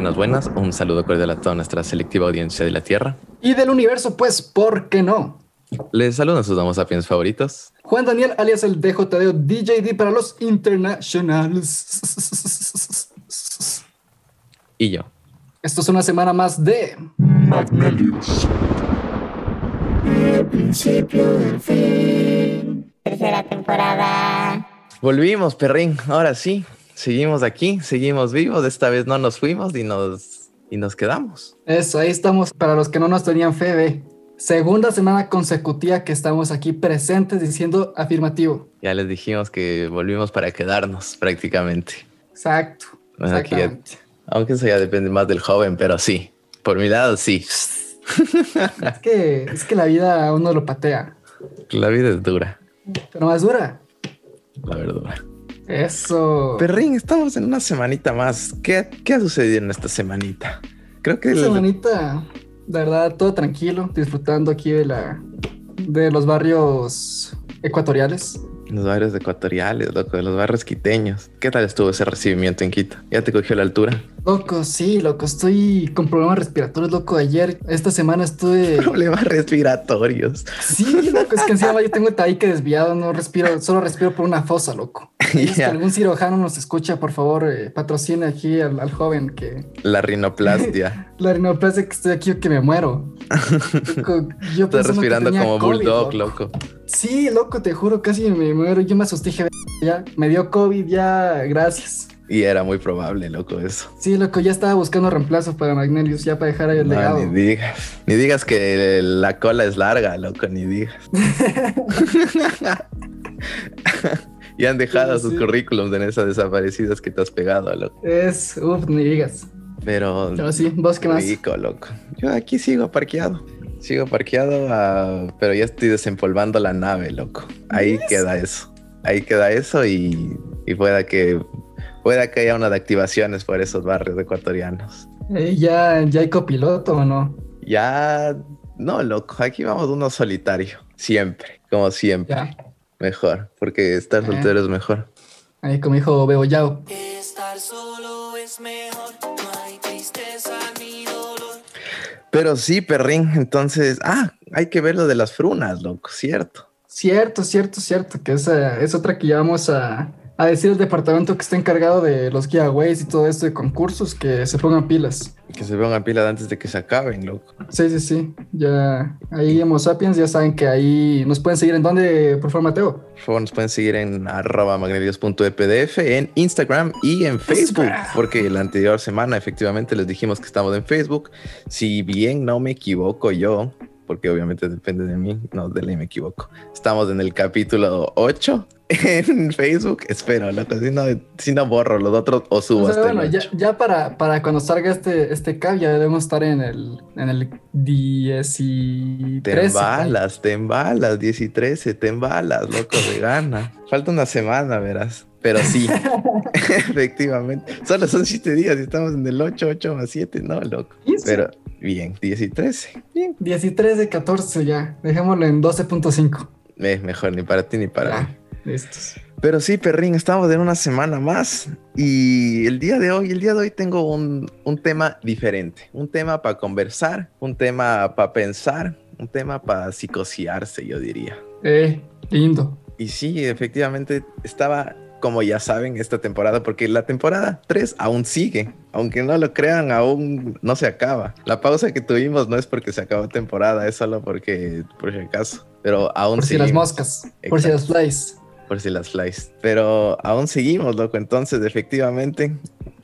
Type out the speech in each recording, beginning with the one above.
Buenas, buenas. Un saludo cordial a toda nuestra selectiva audiencia de la Tierra. Y del universo, pues, ¿por qué no? Les saludan sus damos sapiens favoritos. Juan Daniel, alias el DJDO DJD para los internationals. Y yo. Esto es una semana más de Magnelius. El principio del fin. Tercera temporada. Volvimos, perrín. Ahora sí. Seguimos aquí, seguimos vivos. Esta vez no nos fuimos y nos, y nos quedamos. Eso, ahí estamos para los que no nos tenían fe de segunda semana consecutiva que estamos aquí presentes diciendo afirmativo. Ya les dijimos que volvimos para quedarnos prácticamente. Exacto. Bueno, aquí ya- exactamente. aunque eso ya depende más del joven, pero sí. Por mi lado, sí. Es que, es que la vida a uno lo patea, La vida es dura, pero más dura. la verdad. Eso. Perrín, estamos en una semanita más. ¿Qué, qué ha sucedido en esta semanita? Creo que Esta semanita, de verdad, todo tranquilo, disfrutando aquí de la de los barrios ecuatoriales. los barrios ecuatoriales, loco, de los barrios quiteños. ¿Qué tal estuvo ese recibimiento en Quito? ¿Ya te cogió la altura? Loco, sí, loco, estoy con problemas respiratorios, loco. Ayer, esta semana estuve. Problemas respiratorios. Sí, loco, es que encima yo tengo el tabique desviado, no respiro, solo respiro por una fosa, loco. Si Ya. algún cirujano nos escucha, por favor, eh, patrocine aquí al, al joven que La rinoplastia. la rinoplastia que estoy aquí o que me muero. Loco, yo Estás respirando como COVID, bulldog, loco. Sí, loco, te juro, casi me muero. Yo me asusté, ya, me dio COVID, ya, gracias. Y era muy probable, loco, eso. Sí, loco, ya estaba buscando reemplazo para Magnelius, ya para dejar ahí el No, legado. ni digas. Ni digas que la cola es larga, loco, ni digas. y han dejado Sí, sus sí. currículums en esas desaparecidas que te has pegado, loco. Es, uff, ni digas. Pero Pero sí, vos qué más. rico, loco. Yo aquí sigo parqueado. Sigo parqueado, ah, pero ya estoy desempolvando la nave, loco. Ahí queda eso. Ahí queda eso y, y pueda que pueda que haya una de activaciones por esos barrios ecuatorianos. Eh, ya, ya hay copiloto o no. Ya, no, loco, aquí vamos uno solitario, siempre, como siempre, Ya. mejor, porque estar Ah. soltero es mejor. Ahí como dijo Bebo Yao. Estar solo es mejor, no hay tristeza ni dolor. Pero sí, perrín, entonces, ah, hay que ver lo de las frunas, loco, cierto. Cierto, cierto, cierto, que esa es otra que ya vamos a, a decir el departamento que está encargado de los giveaways y todo esto de concursos, que se pongan pilas. Que se pongan pila antes de que se acaben, loco. Sí, sí, sí. Ya ahí Homo Sapiens ya saben que ahí nos pueden seguir en dónde, por favor, Mateo. Por favor, nos pueden seguir en arroba magnelios.epdf en Instagram y en Facebook, Instagram. porque la anterior semana efectivamente les dijimos que estamos en Facebook. Si bien no me equivoco yo, porque obviamente depende de mí, no, de ley me equivoco. Estamos en el capítulo 8 en Facebook. Espero, loco, si no, si no borro los otros o subo O sea, hasta bueno, el ya, 8. ya para, para cuando salga este, este cap ya debemos estar en el, en el 10 y Te 13. embalas, te embalas, 10 y 13, te embalas, loco, de gana. Falta una semana, verás. Pero sí, efectivamente. Solo son 7 días y estamos en el 8, 8 más 7, no, loco. 15. Pero bien, 10 y 13. Bien. 10 y 13, 14 ya. Dejémoslo en 12.5. Eh, mejor ni para ti ni para mí. Ya, listos. Pero sí, perrín, estamos en una semana más. Y el día de hoy, el día de hoy tengo un, un tema diferente. Un tema para conversar, un tema para pensar, un tema para psicosearse, yo diría. Eh, lindo. Y sí, efectivamente estaba, como ya saben, esta temporada, porque la temporada 3 aún sigue. Aunque no lo crean, aún no se acaba. La pausa que tuvimos no es porque se acabó temporada, es solo porque, por si acaso. Pero aún Por si las moscas. Por si las flies. Por si las flies. Pero aún seguimos, loco. Entonces, efectivamente,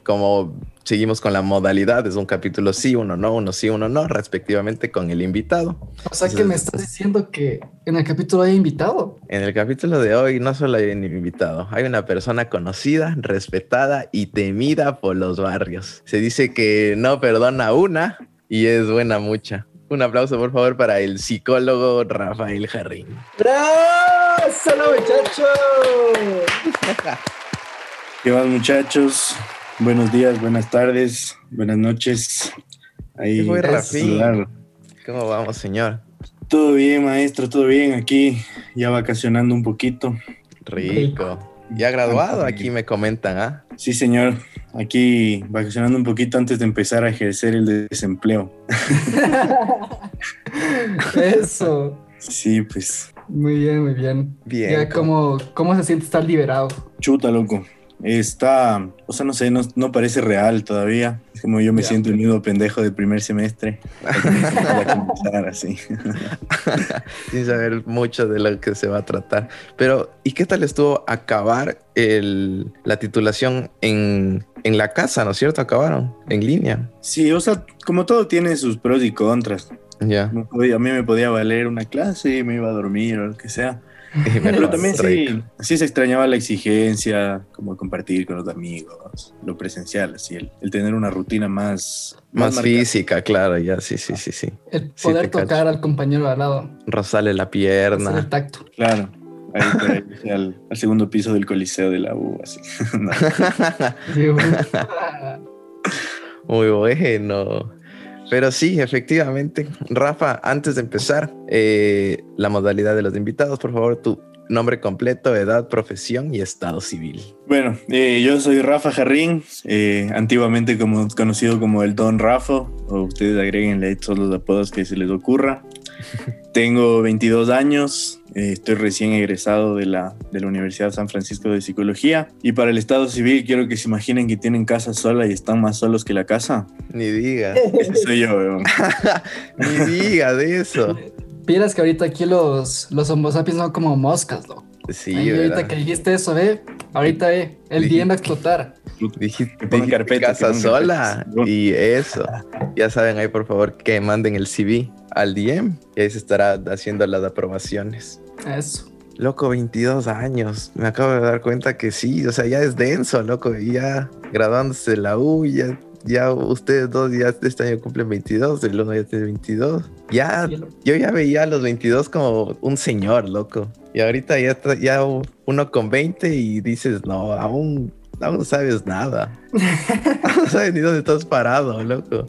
como seguimos con la modalidad, es un capítulo sí, uno no, uno sí, uno no, respectivamente con el invitado. O sea que me estás diciendo que en el capítulo hay invitado. En el capítulo de hoy no solo hay un invitado, hay una persona conocida, respetada y temida por los barrios. Se dice que no perdona una y es buena mucha. Un aplauso por favor para el psicólogo Rafael Jarrín. ¡Bravo! ¡Solo muchacho! ¿Qué más, muchachos? Buenos días, buenas tardes, buenas noches. Ahí, ¿Qué fue, Rafín? ¿Cómo vamos, señor? Todo bien, maestro, todo bien. Aquí ya vacacionando un poquito. Rico. Ya graduado, aquí me comentan, ¿ah? Sí, señor. aquí vacacionando un poquito antes de empezar a ejercer el desempleo. Eso. Sí, pues, Muy bien, muy bien. Bien. Ya, ¿cómo, ¿cómo se siente estar liberado? chuta, loco. Está, o sea, no sé, no, no parece real todavía. Es como yo me Ya. siento el mismo pendejo del primer semestre. Para comenzar así. sin saber mucho de lo que se va a tratar. Pero, ¿y qué tal estuvo acabar el, la titulación en, en la casa, ¿no es cierto? Acabaron en línea. Sí, o sea, como todo tiene sus pros y contras. Ya. Podía- a mí me podía valer una clase y me iba a dormir o lo que sea. Pero también sí, sí se extrañaba la exigencia, como compartir con los amigos, lo presencial, así, el, el tener una rutina más... Más física, claro, ya, sí, sí, sí, sí. El Sí, poder cacho. tocar al compañero de al lado. Rozarle la Hacer el pierna. tacto. Claro, ahí, ahí, al, al segundo piso del coliseo de la U, así. Muy bueno. Pero sí, efectivamente. Rafa, antes de empezar, eh, la modalidad de los invitados, por favor, tu nombre completo, edad, profesión y estado civil. Bueno, eh, yo soy Rafa Jarrín, eh, antiguamente como, conocido como el Don Rafa, o ustedes agréguenle todos los apodos que se les ocurra. Tengo 22 años, eh, estoy recién egresado de la, de la Universidad San Francisco de Psicología y para el Estado Civil quiero que se imaginen que tienen casa sola y están más solos que la casa. Ni digas, Ese soy yo, weón. ni digas de eso. Vieras que ahorita aquí los, los homo sapiens son como moscas, ¿no? Sí, Ahí ahorita que dijiste eso, ve, ahorita ve, el Dije- DM va a explotar. Dijiste, Que carpeta, que casa pongan sola carpetas. y eso. Ya saben ahí, por favor, que manden el CV al DM y ahí se estará haciendo las aprobaciones. Eso. Loco, 22 años. Me acabo de dar cuenta que sí, o sea, ya es denso, loco. Y ya graduándose de la U, ya, ya ustedes dos ya este año cumplen 22, el uno ya tiene 22. Ya, yo ya veía a los 22 como un señor, loco. Y ahorita ya, está- ya uno con 20 y dices, no, aún, aún no sabes nada. no sabes ni dónde estás parado, loco.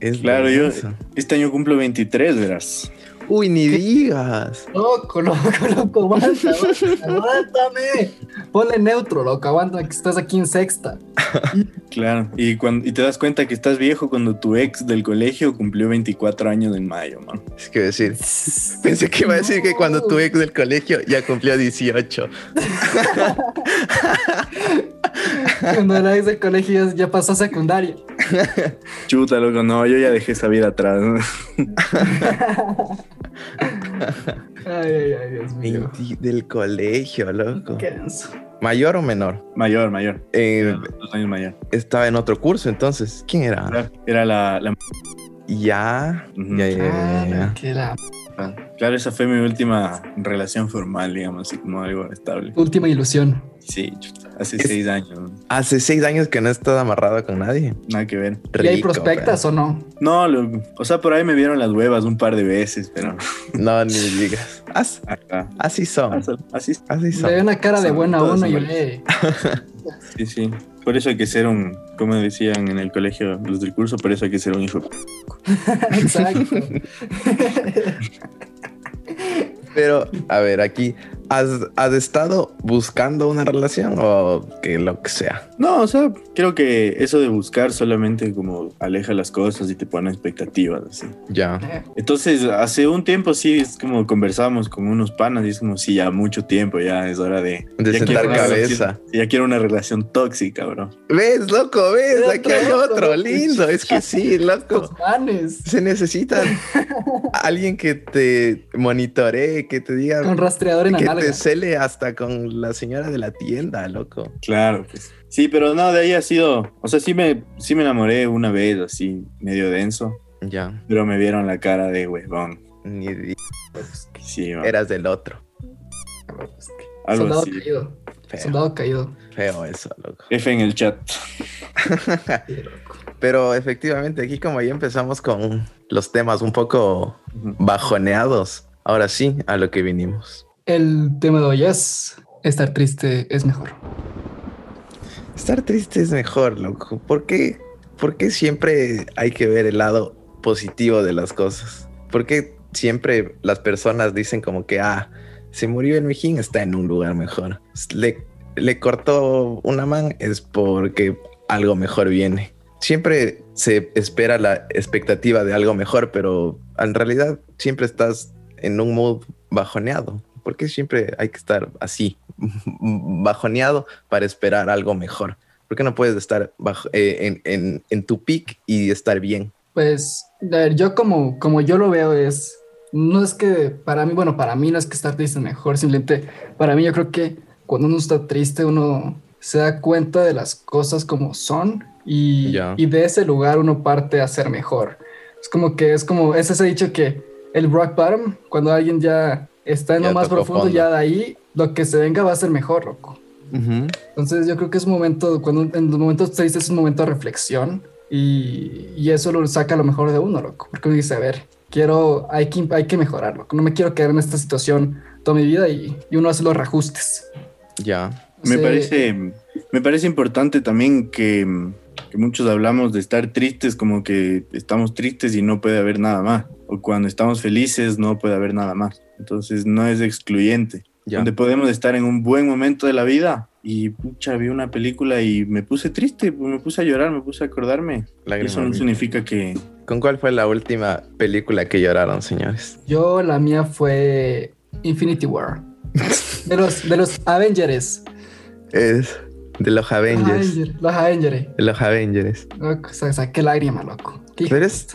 Es Claro, yo este año cumplo 23, verás. Uy, ni digas. Loco, loco, loco, aguanta, aguanta, aguántame. Ponle neutro, loco, aguanta que estás aquí en sexta. Claro, y, cuando, y te das cuenta que estás viejo cuando tu ex del colegio cumplió 24 años en mayo, man. Es que decir, pensé que iba a decir que cuando tu ex del colegio ya cumplió 18. Cuando era ex del colegio ya, pasó a secundaria. Chuta, loco, no, yo ya dejé esa vida atrás. ¿no? Ay, ay, ay, Dios mío. 20 del colegio, loco. Qué denso. ¿Mayor o menor? Mayor, mayor. Eh, Dos años mayor. estaba en otro curso entonces. ¿Quién era? Era la, la- Ya, ya, ya, ya, ya. Ah, la Claro, esa fue mi última relación formal, digamos, así como algo estable. última ilusión. Sí, chuta, hace Es- seis años. Hace seis años que no he estado amarrado con nadie. Nada que ver. ¿Y hay prospectas o no? No, lo- o sea, por ahí me vieron las huevas un par de veces, pero No, ni digas. As- así son. Así, Así Le son. veo una cara de buena uno y le... sí, sí. Por eso hay que ser un, como decían en el colegio los del curso, por eso hay que ser un hijo. Exacto. Pero, a ver, aquí, ¿has, has estado buscando una relación o que lo que sea? No, o sea, creo que eso de buscar solamente como aleja las cosas y te pone expectativas, así. Ya. Entonces, hace un tiempo sí, es como conversábamos con unos panas y es como, sí, ya mucho tiempo, ya es hora de... De ya sentar cabeza. relación- Ya quiero una relación tóxica, bro. ¿Ves, loco? ¿Ves? Aquí hay otro. Lindo. Es que sí, loco. Los manes. Se necesita alguien que te monitoree, que te diga, Con rastreador en la que nalga. te cele hasta con la señora de la tienda, loco. Claro, pues. Sí, pero no, de ahí ha sido... O sea, sí me, sí me enamoré una vez, así, medio denso, Ya, pero me vieron la cara de huevón. ni di- Sí, man. eras del otro. algo Soldado así. caído. Feo, Soldado caído. feo eso, loco. F en el chat. Sí, loco. Pero efectivamente, aquí como ya empezamos con los temas un poco bajoneados, ahora sí, a lo que vinimos. El tema de hoy es estar triste es mejor. Estar triste es mejor, loco. ¿Por qué, por qué siempre hay que ver el lado positivo de las cosas? ¿Por qué siempre las personas dicen como que, ah, se murió el mijín, está en un lugar mejor? Le, le cortó una man, es porque algo mejor viene. Siempre se espera la expectativa de algo mejor, pero en realidad siempre estás en un mood bajoneado. Porque siempre hay que estar así, bajoneado para esperar algo mejor. ¿Por qué no puedes estar bajo- eh, en, en- en tu peak y estar bien? Pues, a ver, yo como, como yo lo veo es, no es que para mí, bueno, para mí no es que estar triste mejor, simplemente para mí yo creo que cuando uno está triste uno se da cuenta de las cosas como son y, Ya. y de ese lugar uno parte a ser mejor. Es como que es como, es ese dicho que el rock bottom, cuando alguien ya está en Ya lo más profundo, fondo. ya de ahí, lo que se venga va a ser mejor, loco. Entonces yo creo que es un momento, cuando en los momentos tristes es un momento de reflexión y, y eso lo saca lo mejor de uno, loco. Porque uno dice, a ver, quiero, hay que, hay que mejorarlo. No me quiero quedar en esta situación toda mi vida y, y uno hace los reajustes. Ya. Me parece, me parece importante también que, que muchos hablamos de estar tristes como que estamos tristes y no puede haber nada más. O cuando estamos felices no puede haber nada más. Entonces no es excluyente. Ya. Donde podemos estar en un buen momento de la vida y pucha, vi una película y me puse triste, pues, me puse a llorar, me puse a acordarme. Lágrima Eso no significa que... ¿Con cuál fue la última película que lloraron, señores? Yo, la mía fue Infinity War. De los, de los Avengers. Es de los Avengers. Avenger- Los Avengers. De los Avengers. Loco, o sea, saqué lágrima, loco. ¿Qué Pero, es-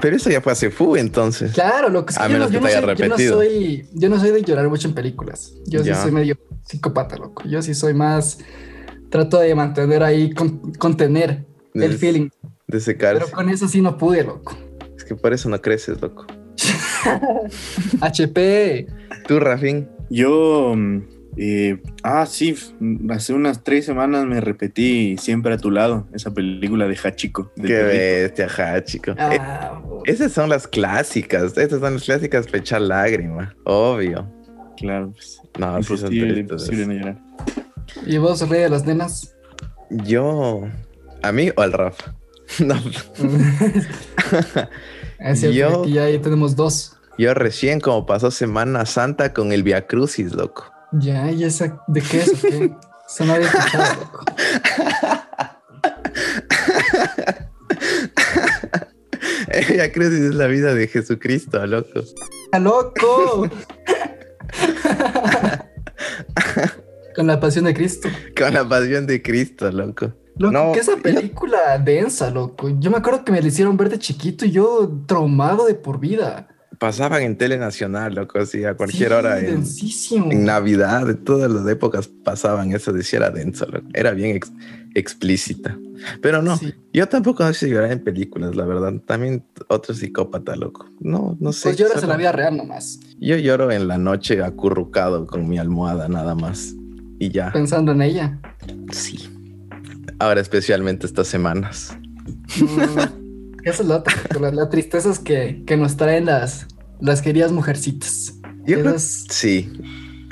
pero eso ya fue hace fu, entonces. Claro, lo que es que A yo, menos no, que yo, no te haya soy, yo no repetido. soy- yo no soy de llorar mucho en películas. Yo Ya. sí soy medio psicópata, loco. Yo sí soy más. Trato de mantener ahí, con- contener el feeling. De secarse. Pero con eso sí no pude, loco. Es que por eso no creces, loco. HP. Tú, Rafín. Yo... mm, eh, ah, sí, f- hace unas tres semanas me repetí Siempre a tu lado, esa película de Hachiko. Qué bestia. Eh, Ah, esas son las clásicas. Estas son las clásicas para echar lágrima. Obvio. Claro, pues, No, sí son imposible, tristes. imposible no llorar. ¿Y vos, rey de las nenas? Yo. ¿A mí o al Rafa? No. es cierto, Yo- aquí ya ahí tenemos dos. Yo recién, como pasó Semana Santa con el Via Crucis, loco. Ya, ¿y esa de qué es? o qué? Eso no había escuchado, loco. El Via Crucis es la vida de Jesucristo, loco. ¡Ah, loco! Con la pasión de Cristo. Con la pasión de Cristo, loco. Loco, No, que esa yo- película densa, loco. Yo me acuerdo que me la hicieron ver de chiquito y yo traumado de por vida. Pasaban en Tele Nacional, loco, así a cualquier Sí, hora en, en Navidad, de todas las épocas pasaban eso, decía era denso, loco. Era bien ex- explícita. Pero no, Sí. yo tampoco sé llorar en películas, la verdad. También otro psicópata, loco. No, no sé. Pues lloras en la vida real nomás, Yo lloro en la noche acurrucado con mi almohada nada más. Y ya. pensando en ella. Sí. Ahora especialmente estas semanas. No, esa es la otra. La, la tristeza es que, que nos traen las, las queridas mujercitas. Yo creo- Esas- sí.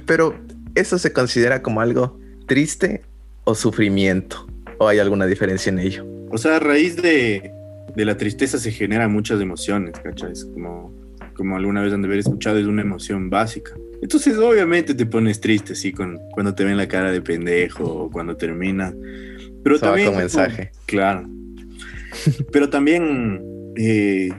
Pero ¿eso se considera como algo triste o sufrimiento? ¿O hay alguna diferencia en ello? O sea, a raíz de, de la tristeza se generan muchas emociones, ¿cachai? Es como, como alguna vez han de haber escuchado, es una emoción básica. Entonces, obviamente te pones triste, sí, con, cuando te ven la cara de pendejo o cuando termina. Pero Eso va también. con mensaje. Claro. Pero también eh,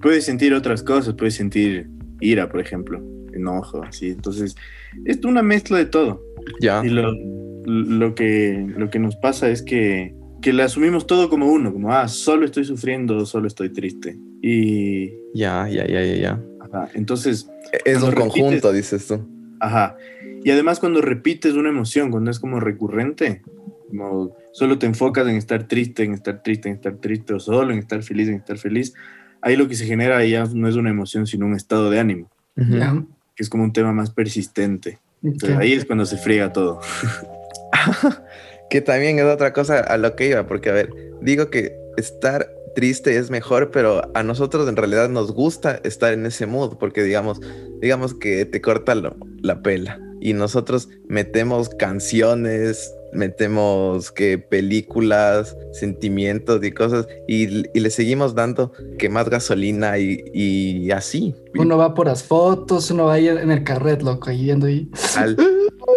puedes sentir otras cosas, puedes sentir ira, por ejemplo, enojo, así. Entonces, es una mezcla de todo. Ya. Y lo, lo, que, lo que nos pasa es que, que le asumimos todo como uno, como, ah, solo estoy sufriendo, solo estoy triste. Y, Ya, ya, ya, ya, ya. ajá, entonces, Es Cuando un repites- conjunto, dices tú. ajá. Y además cuando repites una emoción, cuando es como recurrente, como solo te enfocas en estar triste, en estar triste, en estar triste, o solo en estar feliz, en estar feliz, ahí lo que se genera ya no es una emoción, sino un estado de ánimo, Ujú. ya. que es como un tema más persistente. Entonces, ahí es cuando se friega todo. Que también es otra cosa a lo que iba, porque a ver, digo que estar triste es mejor, pero a nosotros en realidad nos gusta estar en ese mood, porque digamos, digamos que te corta lo- la pela y nosotros metemos canciones, metemos que películas, sentimientos y cosas y, y le seguimos dando que más gasolina y, y así. Uno va por las fotos, uno va ahí en el carret, loco, ahí. al,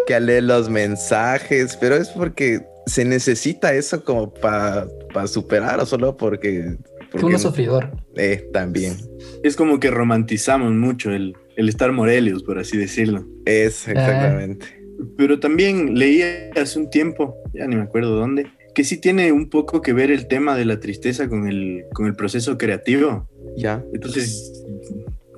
que al leer los mensajes, pero es porque se necesita eso como para superar o solo porque... porque Uno sufridor. Eh, también. Es como que romantizamos mucho el, el estar Morelios, por así decirlo. Es, exactamente. Pero también leí hace un tiempo, ya ni me acuerdo dónde, que sí tiene un poco que ver el tema de la tristeza con el, con el proceso creativo. Ya. Entonces,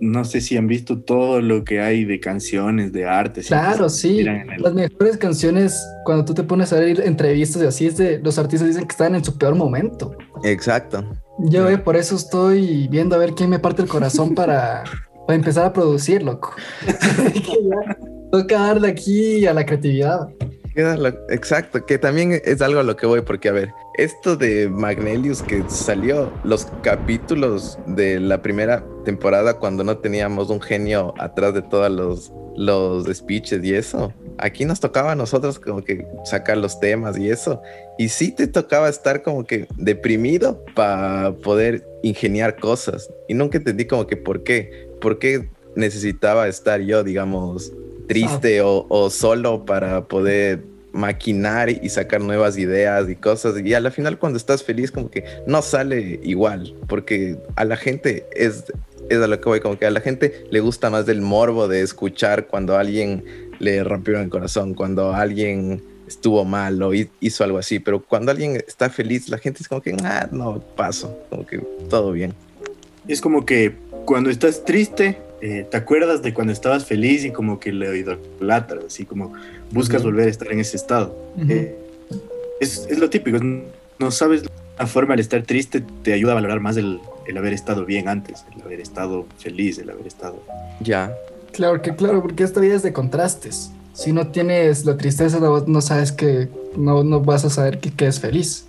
no sé si han visto todo lo que hay de canciones, de arte. Claro, sí. Las mejores canciones, cuando tú te pones a ver entrevistas y así, es de los artistas dicen que están en su peor momento. Exacto. Yo, eh, por eso estoy viendo a ver quién me parte el corazón para, para empezar a producir, loco. toca darle aquí a la creatividad. Exacto, que también es algo a lo que voy, porque a ver, esto de Magnelius que salió, los capítulos de la primera temporada cuando no teníamos un genio atrás de todos los, los speeches y eso, aquí nos tocaba a nosotros como que sacar los temas y eso, y sí te tocaba estar como que deprimido para poder ingeniar cosas, y nunca entendí como que por qué, por qué necesitaba estar yo, digamos, triste o, o, solo para poder maquinar y sacar nuevas ideas y cosas. Y a la final cuando estás feliz como que no sale igual, porque a la gente es, es a lo que voy, como que a la gente le gusta más del morbo de escuchar cuando alguien le rompió el corazón, cuando alguien estuvo mal o hizo algo así, pero cuando alguien está feliz, la gente es como que, ah, no, paso, como que todo bien. Es como que cuando estás triste, eh, te acuerdas de cuando estabas feliz y como que le idolatras, así como buscas volver a estar en ese estado. eh, es, es, lo típico, no sabes la forma de estar triste te ayuda a valorar más el, el, haber estado bien antes, el haber estado feliz, el haber estado... Ya. Claro que claro, porque esta vida es de contrastes. Si no tienes la tristeza, no, no sabes que no, no vas a saber que, que es feliz.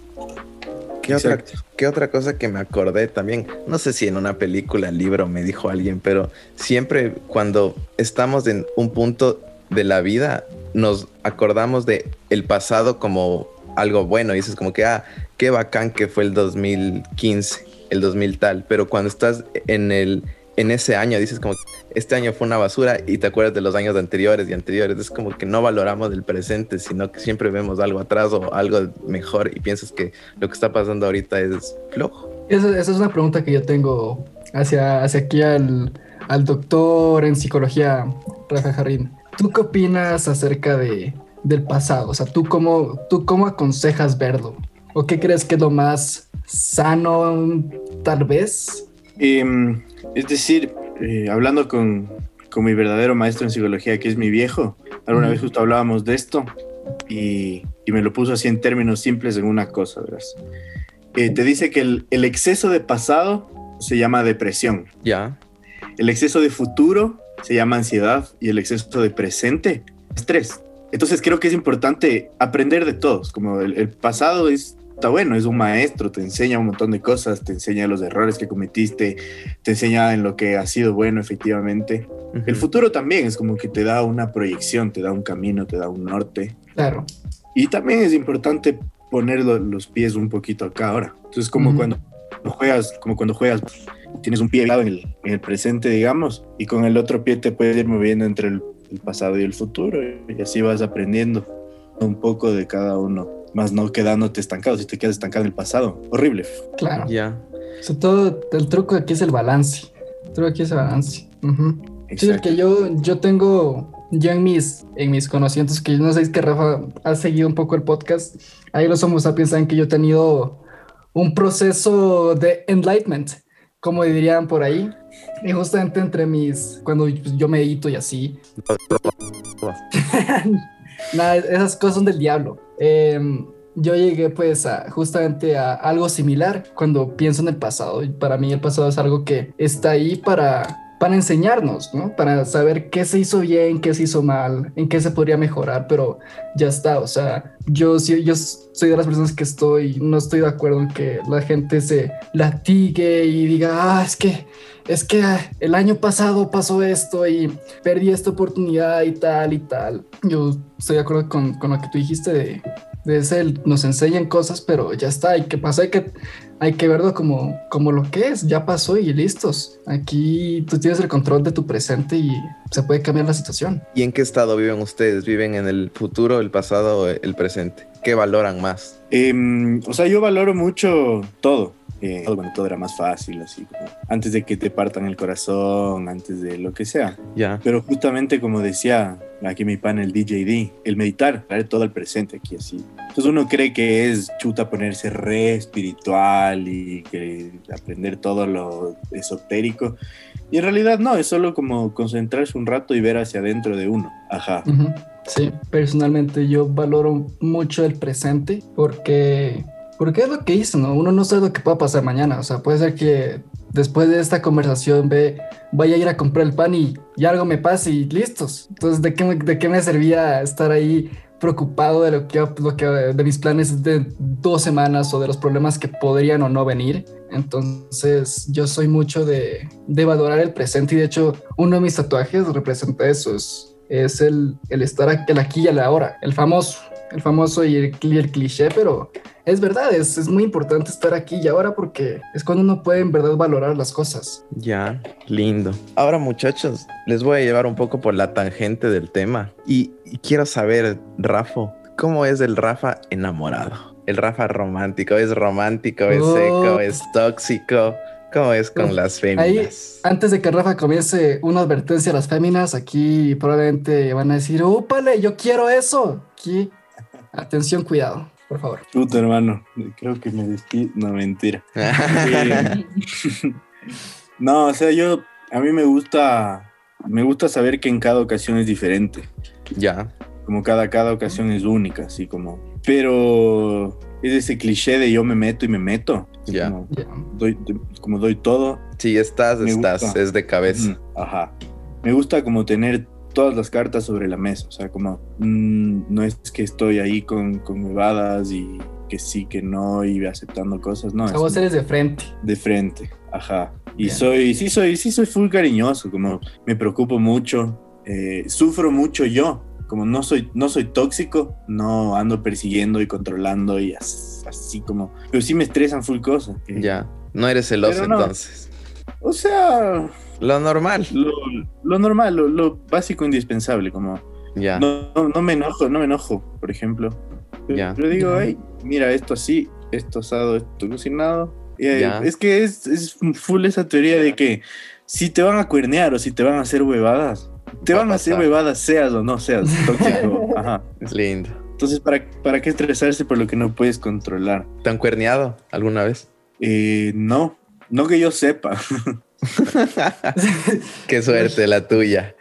¿Qué otra, ¿Qué otra, cosa que me acordé también? No sé si en una película, libro me dijo alguien, pero siempre cuando estamos en un punto de la vida, nos acordamos de el pasado como algo bueno. Y dices como que, ah, qué bacán que fue el 2015, el 2000 tal. Pero cuando estás en el en ese año dices como este año fue una basura y te acuerdas de los años anteriores y anteriores. Es como que no valoramos el presente, sino que siempre vemos algo atrás o algo mejor y piensas que lo que está pasando ahorita es flojo. Esa, esa es una pregunta que yo tengo hacia, hacia aquí al, al doctor en psicología, Rafa Jarrín. ¿Tú qué opinas acerca de, del pasado? O sea, ¿tú cómo, ¿tú cómo aconsejas verlo? ¿O qué crees que es lo más sano, tal vez? Eh, es decir, eh, hablando con, con, mi verdadero maestro en psicología, que es mi viejo, alguna mm. vez justo hablábamos de esto y, y, me lo puso así en términos simples en una cosa, ¿verdad? Eh, te dice que el, el, exceso de pasado se llama depresión. Ya. El exceso de futuro se llama ansiedad y el exceso de presente, estrés. Entonces creo que es importante aprender de todos, como el, el pasado es está bueno, es un maestro, te enseña un montón de cosas, te enseña los errores que cometiste, te enseña en lo que ha sido bueno efectivamente. Uh -huh. El futuro también es como que te da una proyección, te da un camino, te da un norte. Claro. Y también es importante poner lo, los pies un poquito acá ahora. Entonces como uh -huh. cuando juegas, como cuando juegas, tienes un pie en el, en el presente, digamos, y con el otro pie te puedes ir moviendo entre el, el pasado y el futuro, y así vas aprendiendo un poco de cada uno más no quedándote estancado, si te quedas estancado en el pasado. Horrible. Claro. Ya. Yeah. Sobre todo el truco aquí es el balance. El truco aquí es el balance. Uh -huh. Sí, que yo, yo tengo, yo en mis, en mis conocimientos, que yo no sé si que Rafa ha seguido un poco el podcast, ahí los Homo sapiens saben que yo he tenido un proceso de enlightenment, como dirían por ahí. Y justamente entre mis, cuando yo medito y así. Nada, esas cosas son del diablo. Eh, yo llegué pues a, justamente a algo similar cuando pienso en el pasado. Y para mí el pasado es algo que está ahí para, para enseñarnos, ¿no? Para saber qué se hizo bien, qué se hizo mal, en qué se podría mejorar, pero ya está. O sea, yo, yo soy de las personas que estoy, no estoy de acuerdo en que la gente se latigue y diga, ah, es que es que el año pasado pasó esto y perdí esta oportunidad y tal y tal. Yo estoy de acuerdo con, con lo que tú dijiste de, de ese, nos enseñan cosas, pero ya está, hay que pasar, hay que, hay que verlo como, como lo que es, ya pasó y listos. Aquí tú tienes el control de tu presente y se puede cambiar la situación. ¿Y en qué estado viven ustedes? ¿Viven en el futuro, el pasado o el presente? ¿qué valoran más? Em, o sea, yo valoro mucho todo. Eh, bueno, todo era más fácil, así como antes de que te partan el corazón, antes de lo que sea. Ya. Pero justamente como decía aquí mi panel DJD, el meditar, traer todo al presente aquí así. Entonces uno cree que es chuta ponerse re espiritual y que aprender todo lo esotérico. Y en realidad no, es solo como concentrarse un rato y ver hacia adentro de uno. Ajá. Ujú. Sí, personalmente yo valoro mucho el presente porque, porque es lo que hice, ¿no? Uno no sabe lo que pueda pasar mañana. O sea, puede ser que después de esta conversación ve, vaya a ir a comprar el pan y, y algo me pase y listos. Entonces, ¿de qué, ¿de qué me servía estar ahí preocupado de lo que, de mis planes de dos semanas o de los problemas que podrían o no venir? Entonces, yo soy mucho de, de valorar el presente y de hecho, uno de mis tatuajes representa eso. Es, es el, el estar aquí y el ahora, el famoso, el famoso y el, y el cliché, pero es verdad, es, es muy importante estar aquí y ahora porque es cuando uno puede en verdad valorar las cosas. Ya, lindo. Ahora muchachos, les voy a llevar un poco por la tangente del tema y, y quiero saber, Rafa, ¿cómo es el Rafa enamorado? El Rafa romántico, ¿es romántico, es Oh. seco, es tóxico? ¿Cómo es con las Ahí, féminas? antes de que Rafa comience una advertencia a las féminas, aquí probablemente van a decir, ¡úpale! Yo quiero eso. Aquí, atención, cuidado, por favor. Puta hermano, creo que me despido. No, mentira. Eh, no, o sea, yo, a mí me gusta, me gusta saber que en cada ocasión es diferente. ya, Como cada, cada ocasión es única, así como. Pero es ese cliché de yo me meto y me meto. Ya. Como Ya. doy, como doy todo. si estás, Me estás, gusta. es de cabeza. Ajá. Me gusta como tener todas las cartas sobre la mesa. O sea, como mm, no es que estoy ahí con, con huevadas y que sí, que no, y aceptando cosas. No, O sea, es vos eres de frente. de frente. Ajá. Y Bien. soy, sí soy, sí soy full cariñoso, como me preocupo mucho, eh, sufro mucho yo. Como no soy, no soy tóxico, no ando persiguiendo y controlando y as- así como. Pero sí me estresan full cosas. Ya, no eres celoso no. entonces. O sea, Lo normal. lo, lo normal, lo, lo básico indispensable, como Ya, no, no, no me enojo, no me enojo, por ejemplo. Ya. pero digo, hey, mira, esto así, esto asado, esto cocinado. Y, eh, Ya. Es que es, es full esa teoría de que si te van a cuernear o si te van a hacer huevadas, te Va van a hacer huevadas, seas o no seas tóxico. Ajá. es lindo. Entonces, ¿para, ¿para qué estresarse por lo que no puedes controlar? ¿Te han cuerneado alguna vez? Eh, no, no que yo sepa. Qué suerte la tuya.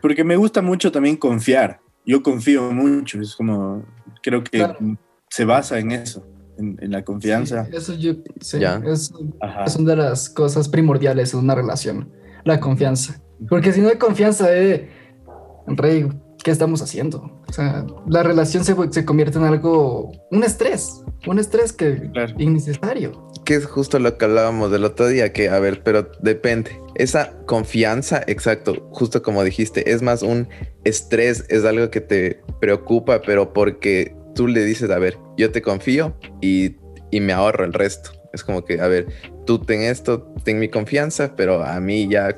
Porque me gusta mucho también confiar. Yo confío mucho. Es como, creo que Claro. se basa en eso, en, en la confianza. Sí, eso yo, sí, Ya. es, Ajá. es una de las cosas primordiales en una relación, la confianza. Porque si no hay confianza, eh, rey, ¿qué estamos haciendo? O sea, la relación se, se convierte en algo, un estrés, un estrés que Claro. innecesario. Que es justo lo que hablábamos del otro día, que a ver, pero depende. Esa confianza, exacto, justo como dijiste, es más un estrés, es algo que te preocupa, pero porque tú le dices, a ver, yo te confío y, y me ahorro el resto. Es como que, a ver, tú ten esto, ten mi confianza, pero a mí ya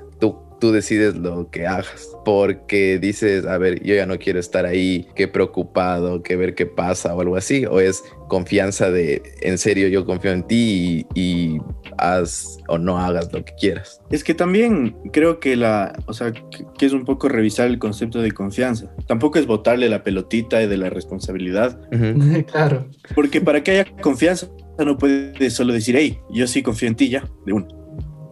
tú, decides lo que hagas. Porque dices, a ver, yo ya no quiero estar ahí, que preocupado, que ver qué pasa o algo así. O es confianza de, en serio, yo confío en ti y, y haz o no hagas lo que quieras. Es que también creo que la, o sea, que, es un poco revisar el concepto de confianza. Tampoco es botarle la pelotita de la responsabilidad, claro. porque para que haya confianza no puedes solo decir, hey, yo sí confío en ti ya, de uno.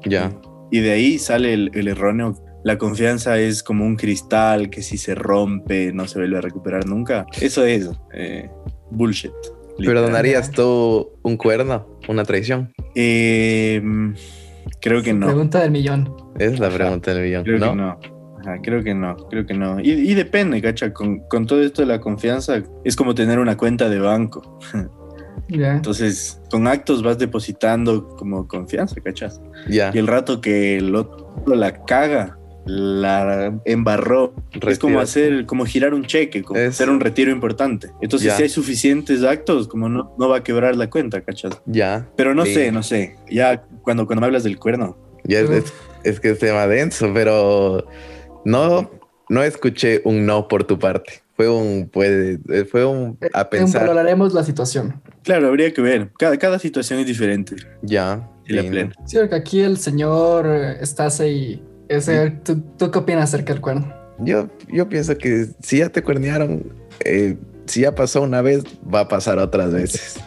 Ya, Y de ahí sale el, el erróneo. La confianza es como un cristal que si se rompe no se vuelve a recuperar nunca. Eso es eh, bullshit. ¿perdonarías tú un cuerno, una traición? Eh, creo que no. Pregunta del millón. Es la Ajá. pregunta del millón, Creo ¿no? que no. Ajá, creo que no, creo que no. Y, y depende, cacha, con, con todo esto de la confianza es como tener una cuenta de banco. Ya. Entonces, con actos vas depositando como confianza, cachas. Ya, Y el rato que el otro la caga, la embarró, es como hacer, como girar un cheque, como Es- hacer un retiro importante. Entonces, Ya. si hay suficientes actos, como no, no va a quebrar la cuenta, cachas. ya, Pero no Sí. sé, no sé. Ya cuando, cuando me hablas del cuerno, ya es, es- es que es tema denso, pero no, no escuché un no por tu parte. Fue un, puede, eh, fue un, a pensar, Empeoraremos la situación. Claro, habría que ver. Cada, cada situación es diferente. ya. Y la lindo. plena. Sí, porque aquí el señor eh, Stase y ese, ¿tú, tú qué opinas acerca del cuerno? Yo, yo pienso que si ya te cuernearon, eh, si ya pasó una vez, va a pasar otras veces.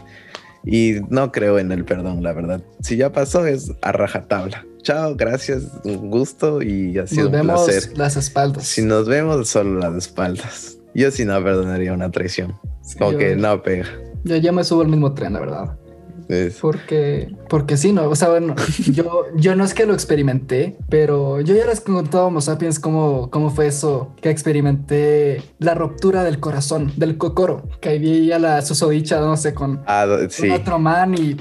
Y no creo en el perdón, la verdad. Si ya pasó, es a rajatabla. Chao, gracias, un gusto y ha sido Nos un vemos placer. las espaldas. Si nos vemos, solo las espaldas. Yo sí no perdonaría una traición. Sí, Como yo- que no pega. Yo ya me subo al mismo tren, la verdad. Es- Porque, porque sí, ¿no? O sea, bueno, yo, yo no es que lo experimenté, pero yo ya les contaba a Homo sapiens cómo, cómo fue eso, que experimenté la ruptura del corazón, del cocoro, que ahí a la susodicha, no sé, con, Ah, con sí. otro man y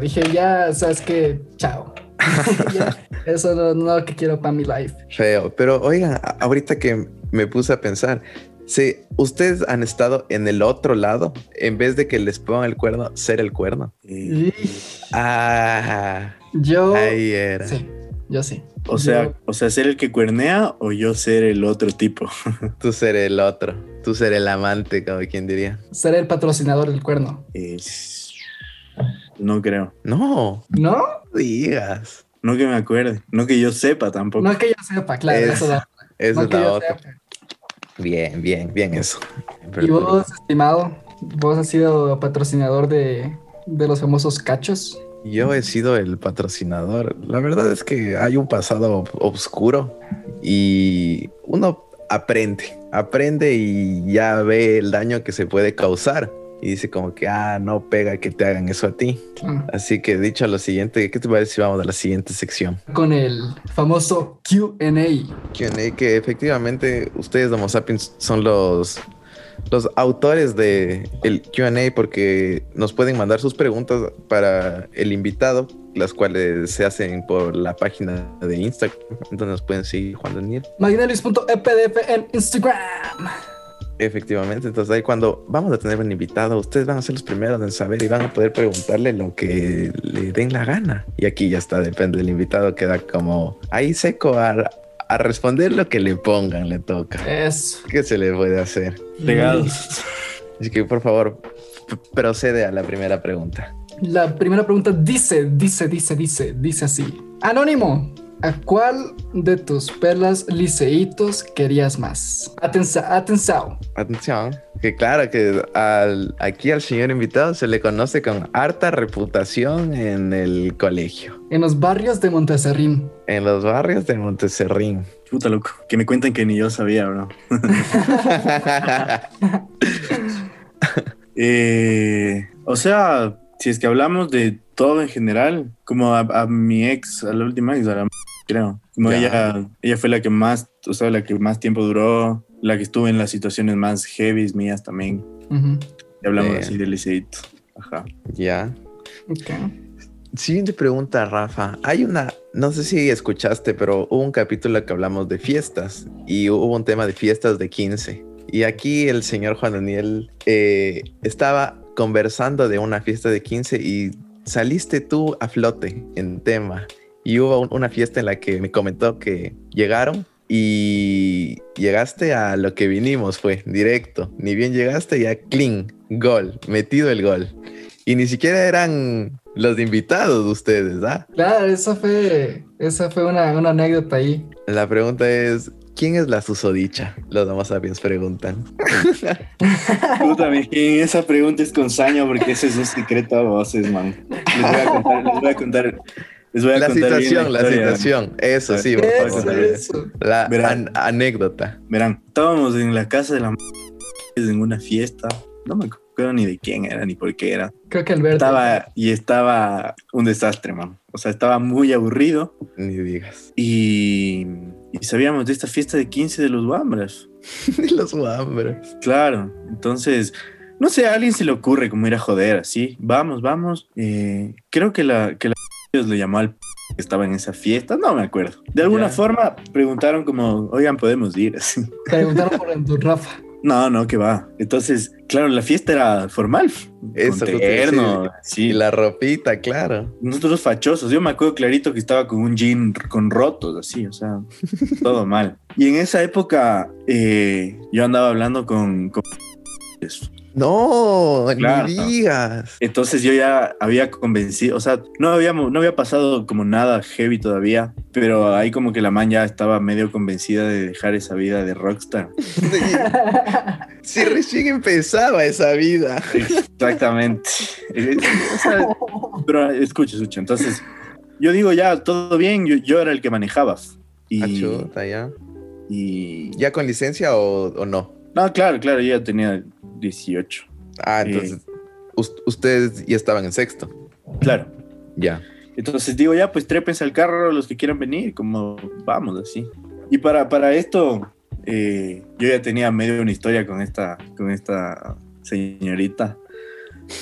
dije, ya, sabes que, chao. Eso no, no es lo que quiero para mi life. Feo. Pero oigan, a- ahorita que me puse a pensar, si ustedes han estado en el otro lado, en vez de que les pongan el cuerno, ser el cuerno. Ah, yo, ahí era. sí, yo sí. o, sea, Yo- o sea, ser el que cuernea o yo ser el otro tipo. Tú ser el otro. Tú ser el amante, como quien diría. ser el patrocinador del cuerno. No creo. No, ¿No? digas. No que me acuerde. No que yo sepa tampoco. No que yo sepa, claro, Es- eso da. Esa No es que la yo otra. sepa. Bien, bien, bien eso. Y vos, estimado, vos has sido patrocinador de, de los famosos cachos. Yo he sido el patrocinador. La verdad es que hay un pasado oscuro y uno aprende, aprende y ya ve el daño que se puede causar. Y dice como que, ah, no pega que te hagan eso a ti. Claro. Así que dicho lo siguiente, ¿qué te parece si vamos a la siguiente sección? Con el famoso QA. Q&A, que efectivamente ustedes, Homo sapiens, son los, los autores de el Q&A porque nos pueden mandar sus preguntas para el invitado, las cuales se hacen por la página de Instagram. Entonces nos pueden seguir, Juan Daniel. Magnelis.epdf en Instagram. Efectivamente, entonces ahí cuando vamos a tener un invitado, ustedes van a ser los primeros en saber y van a poder preguntarle lo que le den la gana. Y aquí ya está, depende del invitado, queda como ahí seco a, a responder lo que le pongan, le toca. Eso. ¿Qué se le puede hacer? Pegados. Así que por favor, procede a la primera pregunta. La primera pregunta dice, dice, dice, dice, dice así. Anónimo, ¿a cuál de tus perlas liceitos querías más? Atención, atención. Atención, que claro que al, aquí al señor invitado se le conoce con harta reputación en el colegio, En los barrios de Monteserrín. en los barrios de Monteserrín. Puta loco. Que me cuentan que ni yo sabía, bro. Eh, o sea, si es que hablamos de todo en general, como a, a mi ex, a la última ex, a la m- creo. Como Ya. ella, ella fue la que más, o sea, la que más tiempo duró, la que estuvo en las situaciones más heavy mías también. Ujú. Y hablamos Bien. así de liceito. Ajá. ya. Ok. Siguiente pregunta, Rafa. Hay una, no sé si escuchaste, pero hubo un capítulo que hablamos de fiestas y hubo un tema de fiestas de 15. Y aquí el señor Juan Daniel eh, estaba conversando de una fiesta de 15 y saliste tú a flote en tema. Y hubo un- una fiesta en la que me comentó que llegaron y llegaste a lo que vinimos, fue directo. Ni bien llegaste, ya clean, gol, metido el gol. Y ni siquiera eran los invitados de ustedes, ¿ah? Claro, esa fue, esa fue una, una anécdota ahí. La pregunta es, ¿quién es la susodicha? Los Homo sapiens preguntan. Puta, esa pregunta es con saña porque ese es un secreto a voces, man. Les voy a contar, les voy a contar. Les voy a La contar situación, la historia. situación. Eso sí, por Eso, favor. eso. La Verán. an- anécdota. Verán, estábamos en la casa de la m- en una fiesta. No me acuerdo ni de quién era ni por qué era. Creo que Alberto. Estaba y estaba un desastre, man. O sea, estaba muy aburrido Ni digas. y, y sabíamos de esta fiesta de 15 de los Wambras. los guambros. Claro, entonces, no sé, a alguien se le ocurre como ir a joder así. Vamos, vamos. Eh, creo que la que la le llamó al que estaba en esa fiesta, no me acuerdo. De alguna Ya. forma preguntaron como, oigan, podemos ir así. Preguntaron por el Rafa. No, no, que va. Entonces, claro, la fiesta era formal. Eso, terno, Y sí. la ropita, claro. Nosotros fachosos. Yo me acuerdo clarito que estaba con un jean con rotos, así, o sea, todo mal. Y en esa época eh, yo andaba hablando con, con- No, Claro. ni digas. Entonces yo ya había convencido, o sea, no, habíamos, no había pasado como nada heavy todavía, pero ahí como que la man ya estaba medio convencida de dejar esa vida de rockstar. Si recién empezaba esa vida. Exactamente. Eh, o sea, pero escucha, escucha. Entonces, yo digo ya, todo bien, yo, yo era el que manejaba. Y, Ah, chuta, ya. y- ¿Ya con licencia o, o no? No, claro, claro, yo ya tenía 18. Ah, Sí. entonces us- ustedes ya estaban en sexto. Claro. Ya. Entonces digo, ya, pues trépense al carro los que quieran venir, como vamos así. Y para, para esto, eh, yo ya tenía medio una historia con esta, con esta señorita.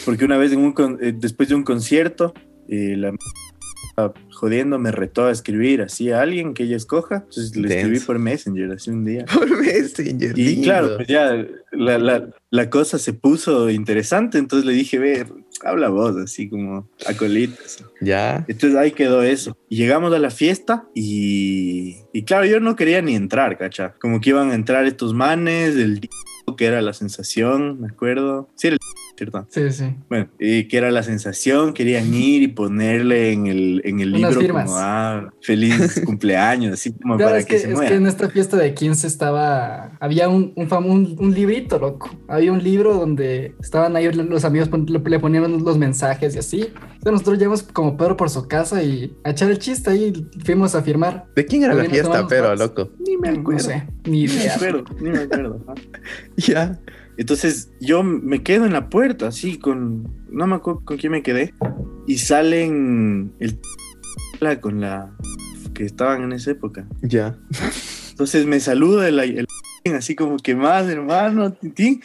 Porque una vez, en un eh, después de un concierto, eh, la jodiendo me retó a escribir así a alguien que ella escoja. Entonces le escribí por Messenger así un día. Por Messenger. Y lindo. claro, pues ya la, la- la cosa se puso interesante, entonces le dije, ve, habla vos, así como a colitas. Ya. Entonces ahí quedó eso. Y llegamos a la fiesta y, y claro, yo no quería ni entrar, cacha. Como que iban a entrar estos manes, el que era la sensación, me acuerdo. Sí, era el ¿cierto? Sí, sí. Bueno, y que era la sensación, querían ir y ponerle en el, en el libro firmas. como, ah, feliz cumpleaños, así como Claro, para es que, que, se es muera. que en esta fiesta de 15 estaba. Había un, un, fam- un, un librito, loco. Había un libro donde estaban ahí los amigos, pon- le, ponían los mensajes y así. Entonces nosotros llegamos como Pedro por su casa y a echar el chiste ahí. Fuimos a firmar. ¿De quién era la fiesta, fotos. loco? Ni me No acuerdo. sé, ni Ni me acuerdo, ni me acuerdo. Ya. Entonces yo me quedo en la puerta, así, con. No me acuerdo con quién me quedé. Y salen el. con la. que estaban en esa época. Ya. Entonces me saluda el, el así como que más, hermano, tintín.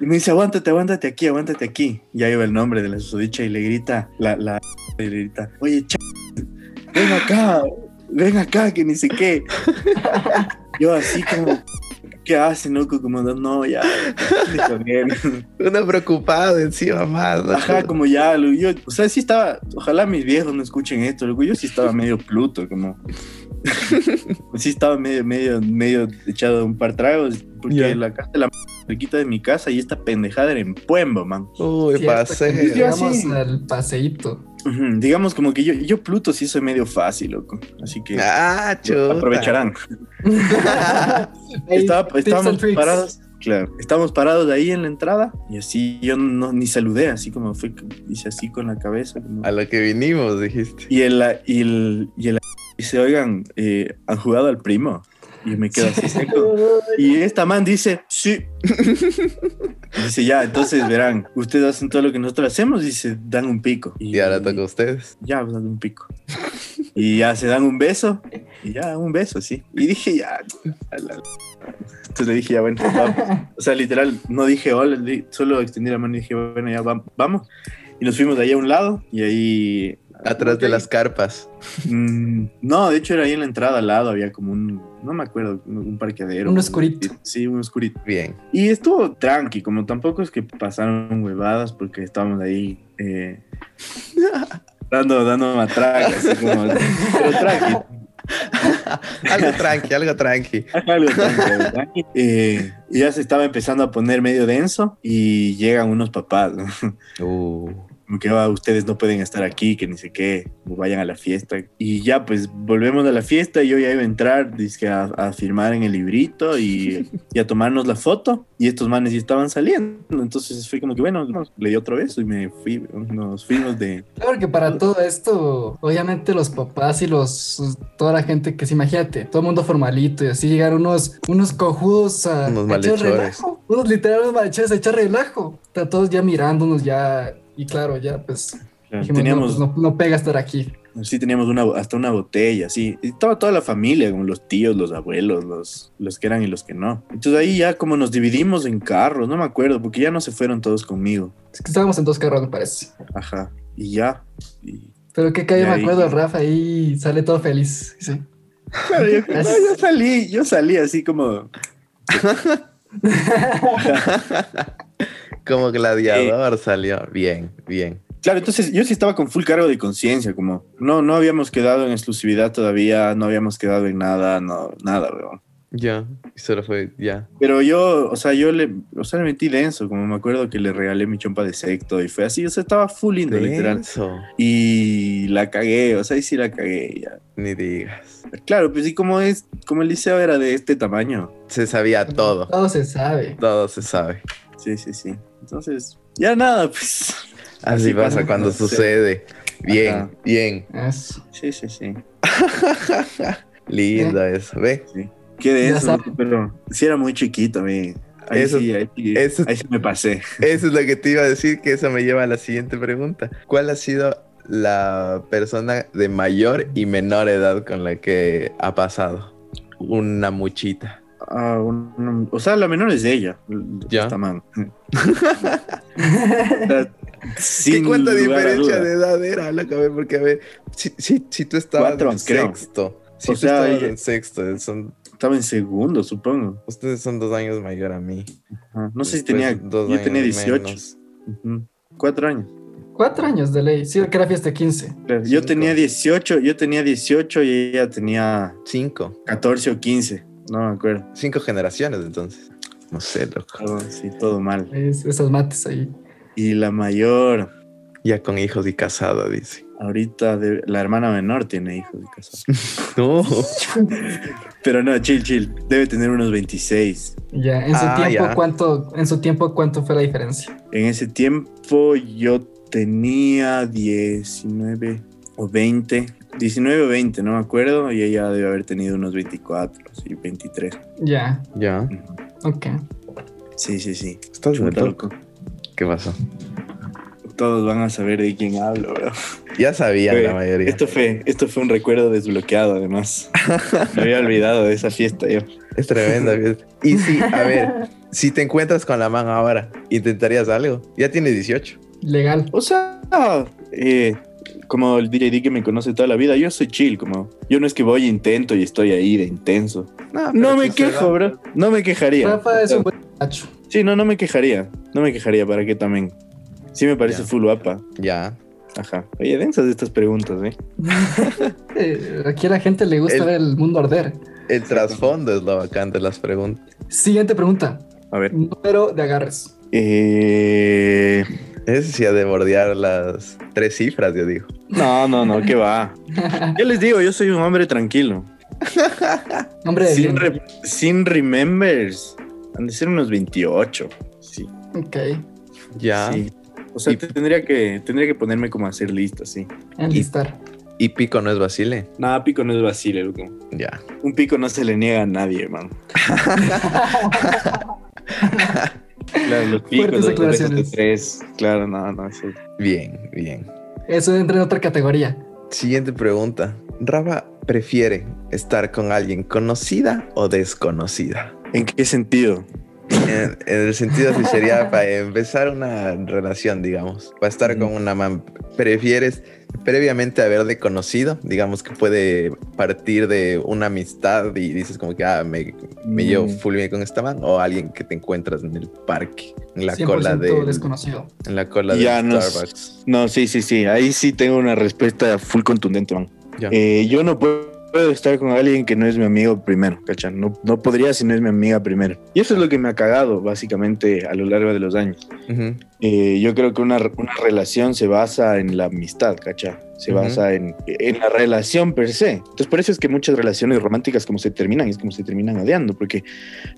Y me dice, aguántate, aguántate aquí, aguántate aquí. Y ahí va el nombre de la susodicha y le grita, la, la, y le grita, oye, ch ven acá, ven acá, que ni sé qué. Yo así como, ¿qué hacen, loco? Como, no, ya. Uno preocupado encima más. ¿no? Ajá, como ya, lo- yo, o sea, sí estaba, ojalá mis viejos no escuchen esto, loco, yo sí estaba medio pluto, como, sí estaba medio, medio, medio echado un par tragos, porque la casa de la cerquita de mi casa y esta pendejada era en Puembo, man. Uy, que Llegamos al paseíto. Digamos como que yo, yo pluto sí soy medio fácil, loco, así que Ah, aprovecharán. Estaba, estábamos parados, claro, estábamos parados ahí en la entrada y así yo no, ni saludé, así como fue, hice así con la cabeza, como, A lo que vinimos, dijiste. Y el, y el, y el dice, oigan, eh, ¿han jugado al primo? Y me quedo así seco. Y esta man dice, sí. dice, ya, entonces verán, ustedes hacen todo lo que nosotros hacemos, dice, dan un pico. Y ahora toca a ustedes. Ya, pues, dan un pico. Y ya se dan un beso, y ya, un beso, sí. Y dije, ya. a la- Entonces le dije, ya, bueno, vamos. O sea, literal, no dije hola, solo extendí la mano y dije, bueno, ya vam- vamos. Y nos fuimos de ahí a un lado, y ahí Atrás de las carpas. Mm, no, de hecho era ahí en la entrada al lado, había como un, no me acuerdo, un, parqueadero. Un oscurito. Sí, un oscurito. Bien. Y estuvo tranqui, como tampoco es que pasaron huevadas porque estábamos ahí eh, dando, dando matraca, así como, pero tranqui. algo tranqui, algo tranqui. Algo tranqui, algo tranqui. Eh, y ya se estaba empezando a poner medio denso y llegan unos papás, ¿no? Uh, como que "Ah, ustedes no pueden estar aquí, que ni sé qué, vayan a la fiesta. Y ya, pues volvemos a la fiesta y yo ya iba a entrar, dizque, a, a firmar en el librito y, y a tomarnos la foto. Y estos manes ya estaban saliendo. Entonces fue como que, bueno, le di otro beso y me fui, nos fuimos de... Claro que para todo esto, obviamente los papás y los toda la gente que se imagínate, todo el mundo formalito y así llegaron unos, unos cojudos a, Unos a echar malhechores. relajo, unos literales malhechores a echar relajo. Está todos ya mirándonos ya, y claro, ya pues dijimos, teníamos, no, pues, no, no pega estar aquí. sí, teníamos una, hasta una botella, sí. Y estaba toda la familia, como los tíos, los abuelos, los, los que eran y los que no. Entonces ahí ya como nos dividimos en carros, no me acuerdo, porque ya no se fueron todos conmigo. Es que estábamos en dos carros, me parece. Ajá. Y ya. Y Pero que cae, Y me ahí- acuerdo, Rafa ahí sale todo feliz. Sí. Claro, yo, no, yo salí, yo salí así como. como gladiador salió. Bien, bien. Claro, entonces yo sí estaba con full cargo de conciencia, como no, no habíamos quedado en exclusividad todavía, no habíamos quedado en nada, no, nada, weón. Ya, y solo fue, ya. Pero yo, o sea, yo le, o sea, le metí denso, como me acuerdo que le regalé mi chompa de secto y fue así, o sea, estaba full lindo, literal. Denso. Y la cagué, o sea, y sí la cagué, ya. Ni digas. Claro, pues sí, como es, como el liceo era de este tamaño. Se sabía todo. Todo se sabe. Todo se sabe. Sí, sí, sí. Entonces, ya nada, pues. Así, Así pasa cuando- cuando sí. sucede. Bien, Ajá. bien. Eso. Sí, sí, sí. Lindo eso. Ve, Qué de Ya eso, sabe. pero sí era muy chiquito, mi. Ahí Eso- sí, ahí, sí- eso- ahí sí me pasé. eso es lo que te iba a decir, que eso me lleva a la siguiente pregunta. ¿Cuál ha sido la persona de mayor y menor edad con la que ha pasado? Una muchita. Ah, un- o sea, la menor es de ella. Ya. Está mal. O sea, ¿Qué sin cuánta a diferencia de edad era? A ver, porque a ver, si, si, si tú estabas Cuatro, en creo. sexto, si O tú sea, estabas ella- en sexto, son, Estaba en segundo, supongo. ustedes son dos años mayor a mí. Ajá. No sé si Después, tenía. dos Yo tenía 18. menos. Ujú. Cuatro años. Cuatro años de ley. Sí, que era fiesta de 15. Claro, Yo Cinco. tenía 18, yo tenía 18 y ella tenía Cinco. 14 o 15. No me acuerdo. Cinco generaciones entonces. No sé, loco. Todo, sí, todo mal. Es- esas mates ahí. Y la mayor, Ya con hijos y casada, dice. ahorita, de- la hermana menor tiene hijos de casa. No. Pero no, chill, chill. Debe tener unos 26. Ya, en su Ah, tiempo, ya. ¿cuánto, en su tiempo, ¿cuánto fue la diferencia? En ese tiempo yo tenía 19 o 20. 19 o 20, no me acuerdo. Y ella debe haber tenido unos 24, sí, 23. Ya, Ya. ok. Sí, sí, sí. ¿Estás muerto? loco. ¿Qué pasó? Todos van a saber de quién hablo, bro. Ya sabían Fue- la mayoría. Esto fue, esto fue un recuerdo desbloqueado, además. Me había olvidado de esa fiesta yo. Es tremenda. fiesta. y sí, a ver, si te encuentras con la man ahora, ¿intentarías algo? Ya tienes 18. Legal. O sea, eh, como el DJ D que me conoce toda la vida, yo soy chill, como yo no es que voy e intento y estoy ahí de intenso. No, me quejo, da. bro. No me quejaría. Rafa es un buen macho. Sí, no, no me quejaría. No me quejaría, ¿para qué también? Sí me parece Ya. full guapa. Ya. Ajá. Oye, densas estas preguntas, ¿eh? Eh, Aquí a la gente le gusta El- ver el mundo arder. El trasfondo es lo bacán de las preguntas. Siguiente pregunta. A ver. Número de agarres. Eh... Ese sí ha de bordear las tres cifras, yo digo. No, no, no, ¿qué va? Yo les digo, yo soy un hombre tranquilo. Nombre de Sin, re- sin remembers. Han de ser unos 28. Sí. Ok. Ya. sí. O sea, Y- tendría que, tendría que ponerme como a hacer listas, sí. Enlistar. Y pico no es Basile. Nada, pico no es vacile, loco. Ya. Un pico no se le niega a nadie, hermano. Claro, los picos, Fuertes declaraciones. declaraciones. de tres. Claro, no, no, eso. Bien, bien. Eso entra en otra categoría. Siguiente pregunta. Rafa prefiere estar con alguien conocida o desconocida. ¿En qué sentido? En, en el sentido si sería para empezar una relación, digamos, para estar con una man, prefieres previamente haberle conocido, digamos que puede partir de una amistad y dices como que ah, me, me llevo Mm. full bien con esta man o alguien que te encuentras en el parque, en la 100% cola de desconocido. en la cola Ya de no Starbucks. No, sí, sí, sí. Ahí sí tengo una respuesta full contundente, man. Eh, yo no puedo estar con alguien que no es mi amigo primero, ¿cachai? No, no podría si no es mi amiga primero. Y eso es lo que me ha cagado, básicamente, a lo largo de los años. Ujú. Eh, yo creo que una, una relación se basa en la amistad, ¿cachai? Se Ujú. basa en, en la relación per se. Entonces, por eso es que muchas relaciones románticas, como se terminan, es como se terminan odiando, porque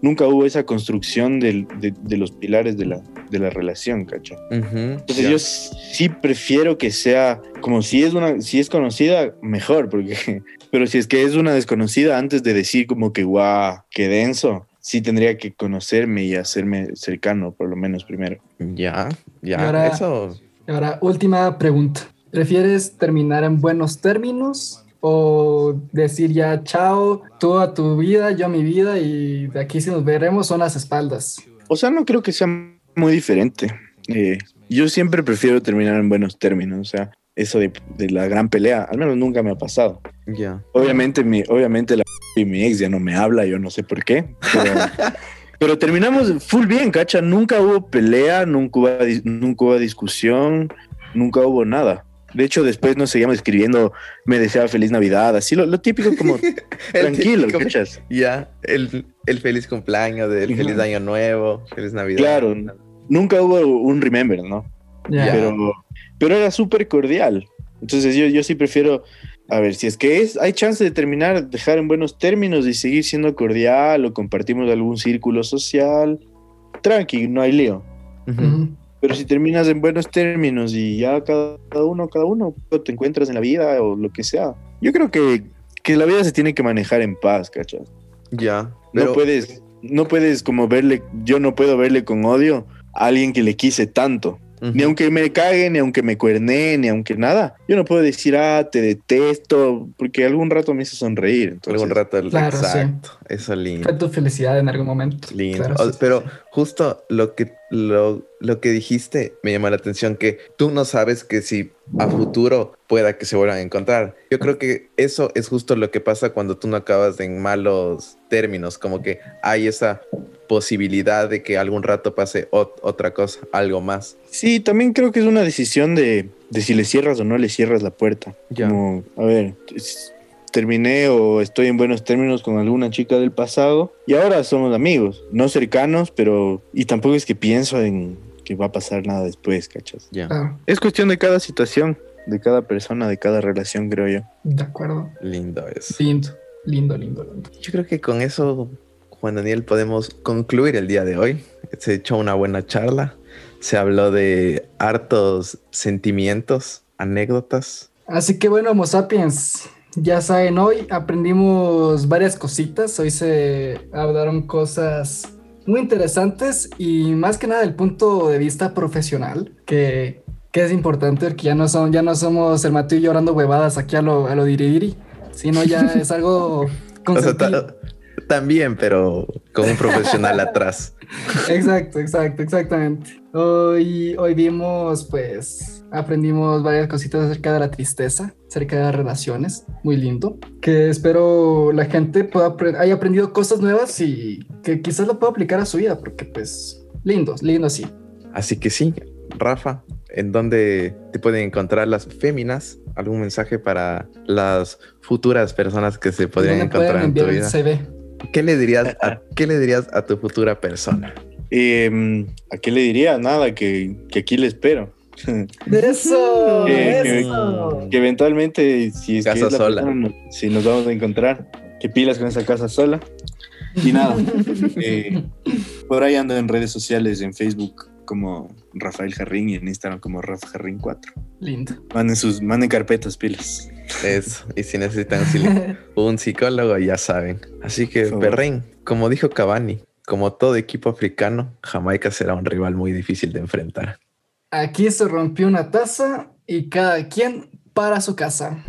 nunca hubo esa construcción del- de, de los pilares de la, de la relación, ¿cachai? Ujú. Entonces Ya. yo sí prefiero que sea como si es una, si es conocida, mejor, porque, pero si es que es una desconocida, antes de decir como que guau, qué denso, sí tendría que conocerme y hacerme cercano, por lo menos primero. Ya, ya, ahora- eso. Ahora, última pregunta. ¿Prefieres terminar en buenos términos o decir ya chao, tú a tu vida, yo a mi vida y de aquí si nos veremos son las espaldas? O sea, no creo que sea muy diferente. Eh, yo siempre prefiero terminar en buenos términos, o sea, eso de, de la gran pelea, al menos nunca me ha pasado. Ya. Obviamente, mi, obviamente la y mi ex ya no me habla, yo no sé por qué. Pero, pero terminamos full bien, cacha. Nunca hubo pelea, nunca hubo, nunca hubo discusión. nunca hubo nada. De hecho, después nos seguíamos escribiendo, me deseaba feliz Navidad, así lo, lo típico como tranquilo, típico- ¿cachas? Ya, el, el feliz cumpleaños, del Ujú. feliz año nuevo, feliz Navidad. Claro, nunca hubo un remember, ¿no? Ya. Pero, pero era súper cordial. Entonces yo, yo sí prefiero, a ver, si es que es, hay chance de terminar, dejar en buenos términos y seguir siendo cordial o compartimos algún círculo social, tranqui, no hay lío. Pero si terminas en buenos términos y ya cada uno, cada uno te encuentras en la vida o lo que sea, yo creo que, que la vida se tiene que manejar en paz, ¿cachas? Ya, pero No puedes, no puedes como verle, yo no puedo verle con odio a alguien que le quise tanto. Ujú. Ni aunque me cague, ni aunque me cuerne, ni aunque nada. Yo no puedo decir, ah, te detesto, porque algún rato me hizo sonreír. Entonces, algún rato, Claro, sí. exacto, eso lindo. Fue tu felicidad en algún momento. Lindo. Claro, O- sí, sí, pero sí. justo lo que, lo, lo que dijiste me llamó la atención, que tú no sabes que si a futuro pueda que se vuelvan a encontrar. Yo creo que eso es justo lo que pasa cuando tú no acabas en malos términos, como que hay esa posibilidad de que algún rato pase ot- otra cosa, algo más. Sí, también creo que es una decisión de, de si le cierras o no le cierras la puerta. Ya. Como, a ver, es- terminé o estoy en buenos términos con alguna chica del pasado y ahora somos amigos, no cercanos, pero... Y tampoco es que pienso en que va a pasar nada después, ¿cachas? Ya, Claro, Es cuestión de cada situación, de cada persona, de cada relación, creo yo. de acuerdo. lindo eso. Lindo, lindo, lindo, lindo. Yo creo que con eso, Juan Daniel, podemos concluir el día de hoy. Se echó una buena charla. Se habló de hartos sentimientos, anécdotas. Así que bueno, Homo sapiens, ya saben, hoy aprendimos varias cositas. Hoy se hablaron cosas muy interesantes y más que nada del punto de vista profesional, que, que es importante porque ya no, son, ya no somos el Mateo llorando huevadas aquí a lo, a lo diridiri, sino ya es algo O sea, también, pero con un profesional atrás. Exacto, exacto, exactamente. Hoy, hoy vimos, pues, aprendimos varias cositas acerca de la tristeza, acerca de las relaciones, muy lindo. Que espero la gente pueda haya aprendido cosas nuevas y que quizás lo pueda aplicar a su vida, porque pues, lindo, lindo sí. Así que sí, Rafa, ¿en dónde te pueden encontrar las féminas? ¿Algún mensaje para las futuras personas que se podrían ¿Dónde pueden encontrar en tu vida? CV? ¿Qué le dirías a, qué le dirías a tu futura persona? Eh, ¿A qué le diría? Nada, que, que aquí le espero. ¡Eso! Que- que- ¡Eso! que eventualmente, si es que Casa es la sola. persona, si nos vamos a encontrar, que pilas con esa casa sola. Y nada, eh, por ahí ando en redes sociales, en Facebook como Rafael Jarrín y en Instagram como Rafa Jarrín 4. Lindo. Manden sus, manden carpetas, pilas. Eso. Y si necesitan un psi- un psicólogo, ya saben. Así que. Perrin, como dijo Cavani, como todo equipo africano, Jamaica será un rival muy difícil de enfrentar. Aquí se rompió una taza y cada quien para su casa.